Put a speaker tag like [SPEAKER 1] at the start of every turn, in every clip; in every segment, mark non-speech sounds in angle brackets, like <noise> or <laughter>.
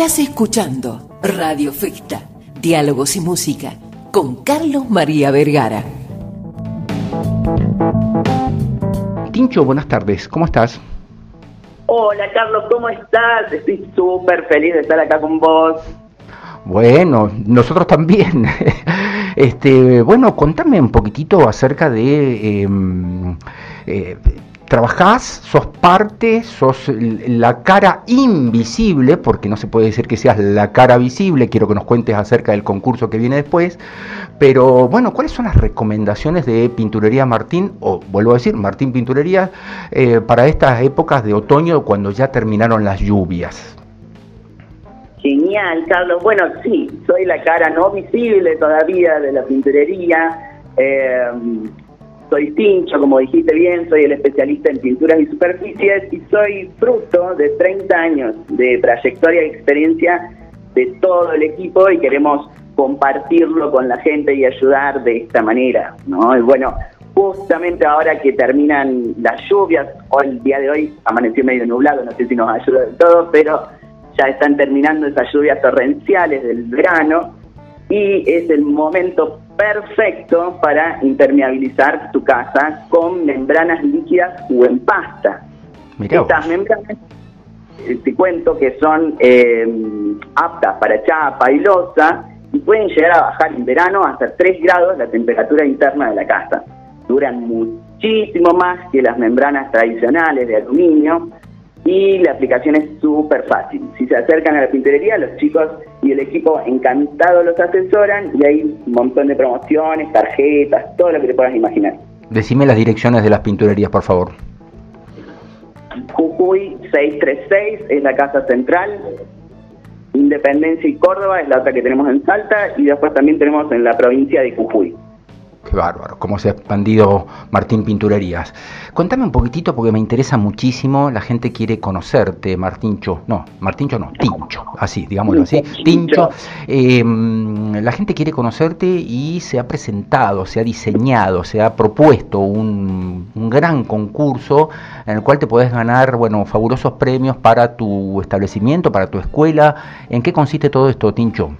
[SPEAKER 1] Estás escuchando Radio Festa, Diálogos y Música, con Carlos María Vergara.
[SPEAKER 2] Tincho, buenas tardes, ¿cómo estás?
[SPEAKER 3] Hola Carlos, ¿cómo estás? Estoy súper feliz de estar acá con vos.
[SPEAKER 2] Bueno, nosotros también. <laughs> Este, bueno, contame un poquitito acerca de em, eh, trabajás, sos parte, sos la cara invisible, porque no se puede decir que seas la cara visible, quiero que nos cuentes acerca del concurso que viene después, pero bueno, ¿cuáles son las recomendaciones de Pinturería Martín, o vuelvo a decir, Martín Pinturería, eh, para estas épocas de otoño cuando ya terminaron las lluvias?
[SPEAKER 3] Genial, Carlos. Bueno, sí, soy la cara no visible todavía de la pinturería. Eh, soy Tincho, como dijiste bien, soy el especialista en pinturas y superficies y soy fruto de 30 años de trayectoria y experiencia de todo el equipo y queremos compartirlo con la gente y ayudar de esta manera, ¿no? Y bueno, justamente ahora que terminan las lluvias, hoy el día de hoy amaneció medio nublado, no sé si nos ayuda del todo, pero ya están terminando esas lluvias torrenciales del verano y es el momento perfecto para impermeabilizar tu casa con membranas líquidas o en pasta. Estas membranas, eh, te cuento que son eh, aptas para chapa y losa y pueden llegar a bajar en verano hasta 3 grados la temperatura interna de la casa. Duran muchísimo más que las membranas tradicionales de aluminio y la aplicación es súper fácil. Si se acercan a la pinturería, los chicos y el equipo encantado los asesoran y hay un montón de promociones, tarjetas, todo lo que te puedas imaginar.
[SPEAKER 2] Decime las direcciones de las pinturerías, por favor.
[SPEAKER 3] Jujuy 636 es la casa central, Independencia y Córdoba es la otra que tenemos en Salta y después también tenemos en la provincia de Jujuy.
[SPEAKER 2] Qué bárbaro, cómo se ha expandido Martín Pinturerías. Contame un poquitito porque me interesa muchísimo, la gente quiere conocerte, Martíncho, no, Martíncho no, Tincho, así, digámoslo así, Tincho. Em, la gente quiere conocerte y se ha presentado, se ha diseñado, se ha propuesto un, un gran concurso en el cual te puedes ganar, bueno, fabulosos premios para tu establecimiento, para tu escuela. ¿En qué consiste todo esto, Tincho?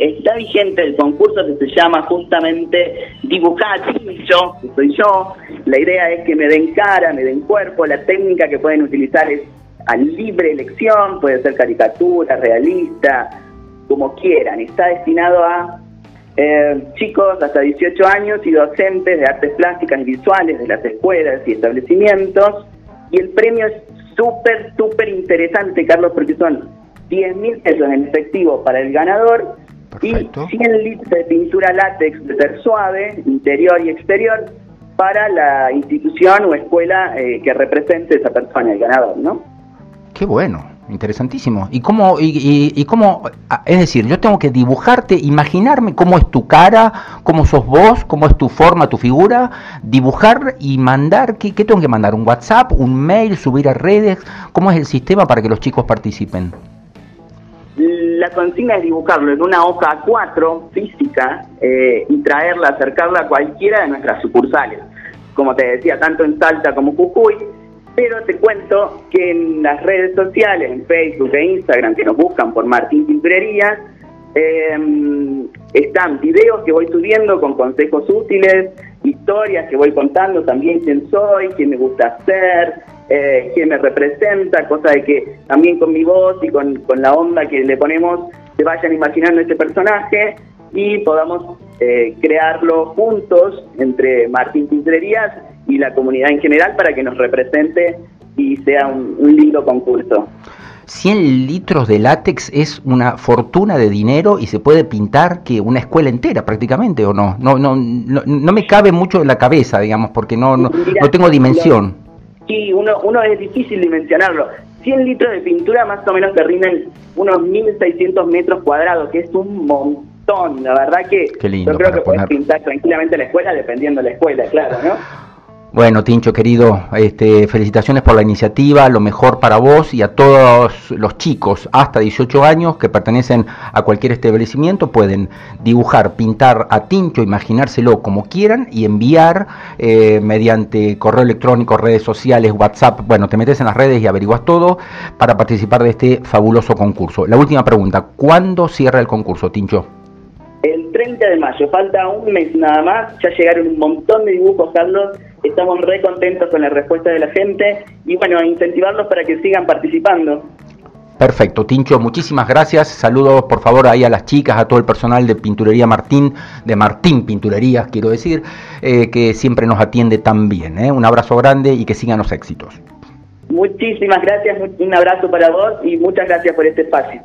[SPEAKER 3] Está vigente el concurso que se llama justamente Dibujar yo, que soy yo. La idea es que me den cara, me den cuerpo. La técnica que pueden utilizar es a libre elección, puede ser caricatura, realista, como quieran. Está destinado a eh, chicos hasta 18 años y docentes de artes plásticas y visuales de las escuelas y establecimientos. Y el premio es súper, súper interesante, Carlos, porque son 10 mil pesos en efectivo para el ganador y 100 litros de pintura látex de ser suave, interior y exterior, para la institución o escuela eh, que represente esa persona, el ganador, ¿no?
[SPEAKER 2] Qué bueno, interesantísimo. ¿Y cómo, y, cómo, es decir, yo tengo que dibujarte, imaginarme cómo es tu cara, cómo sos vos, cómo es tu forma, tu figura, dibujar y mandar, ¿qué, qué tengo que mandar? ¿Un WhatsApp, un mail, subir a redes? ¿Cómo es el sistema para que los chicos participen?
[SPEAKER 3] La consigna es dibujarlo en una hoja A4 física eh, y traerla, acercarla a cualquiera de nuestras sucursales. Como te decía, tanto en Salta como Jujuy. Pero te cuento que en las redes sociales, en Facebook e Instagram, que nos buscan por Martín Pinturerías, em, están videos que voy subiendo con consejos útiles, historias que voy contando también quién soy, quién me gusta ser, eh, quién me representa, cosa de que también con mi voz y con, la onda que le ponemos se vayan imaginando ese personaje y podamos eh, crearlo juntos entre Martín Pintrerías y la comunidad en general para que nos represente y sea un, un lindo concurso.
[SPEAKER 2] 100 litros de látex es una fortuna de dinero y se puede pintar que una escuela entera prácticamente o no. No, no, no, me cabe mucho en la cabeza, digamos, porque no, no, tengo dimensión.
[SPEAKER 3] Sí, uno, uno es difícil dimensionarlo. 100 litros de pintura más o menos te rinden unos 1.600 metros cuadrados, que es un montón. La verdad que yo creo que puedes pintar tranquilamente la escuela dependiendo de la escuela, claro, ¿no?
[SPEAKER 2] Bueno, Tincho querido, este, felicitaciones por la iniciativa, lo mejor para vos y a todos los chicos hasta 18 años que pertenecen a cualquier establecimiento pueden dibujar, pintar a Tincho, imaginárselo como quieran y enviar eh, mediante correo electrónico, redes sociales, WhatsApp, bueno, te metes en las redes y averiguas todo para participar de este fabuloso concurso. La última pregunta, ¿cuándo cierra el concurso, Tincho?
[SPEAKER 3] El 30 de mayo, falta un mes nada más, ya llegaron un montón de dibujos, Carlos, estamos re contentos con la respuesta de la gente y bueno, incentivarlos para que sigan participando.
[SPEAKER 2] Perfecto, Tincho, muchísimas gracias. Saludos por favor ahí a las chicas, a todo el personal de Pinturería Martín, de Martín Pinturerías, quiero decir, eh, que siempre nos atiende tan bien. ¿eh? Un abrazo grande y que sigan los éxitos.
[SPEAKER 3] Muchísimas gracias, un abrazo para vos y muchas gracias por este espacio.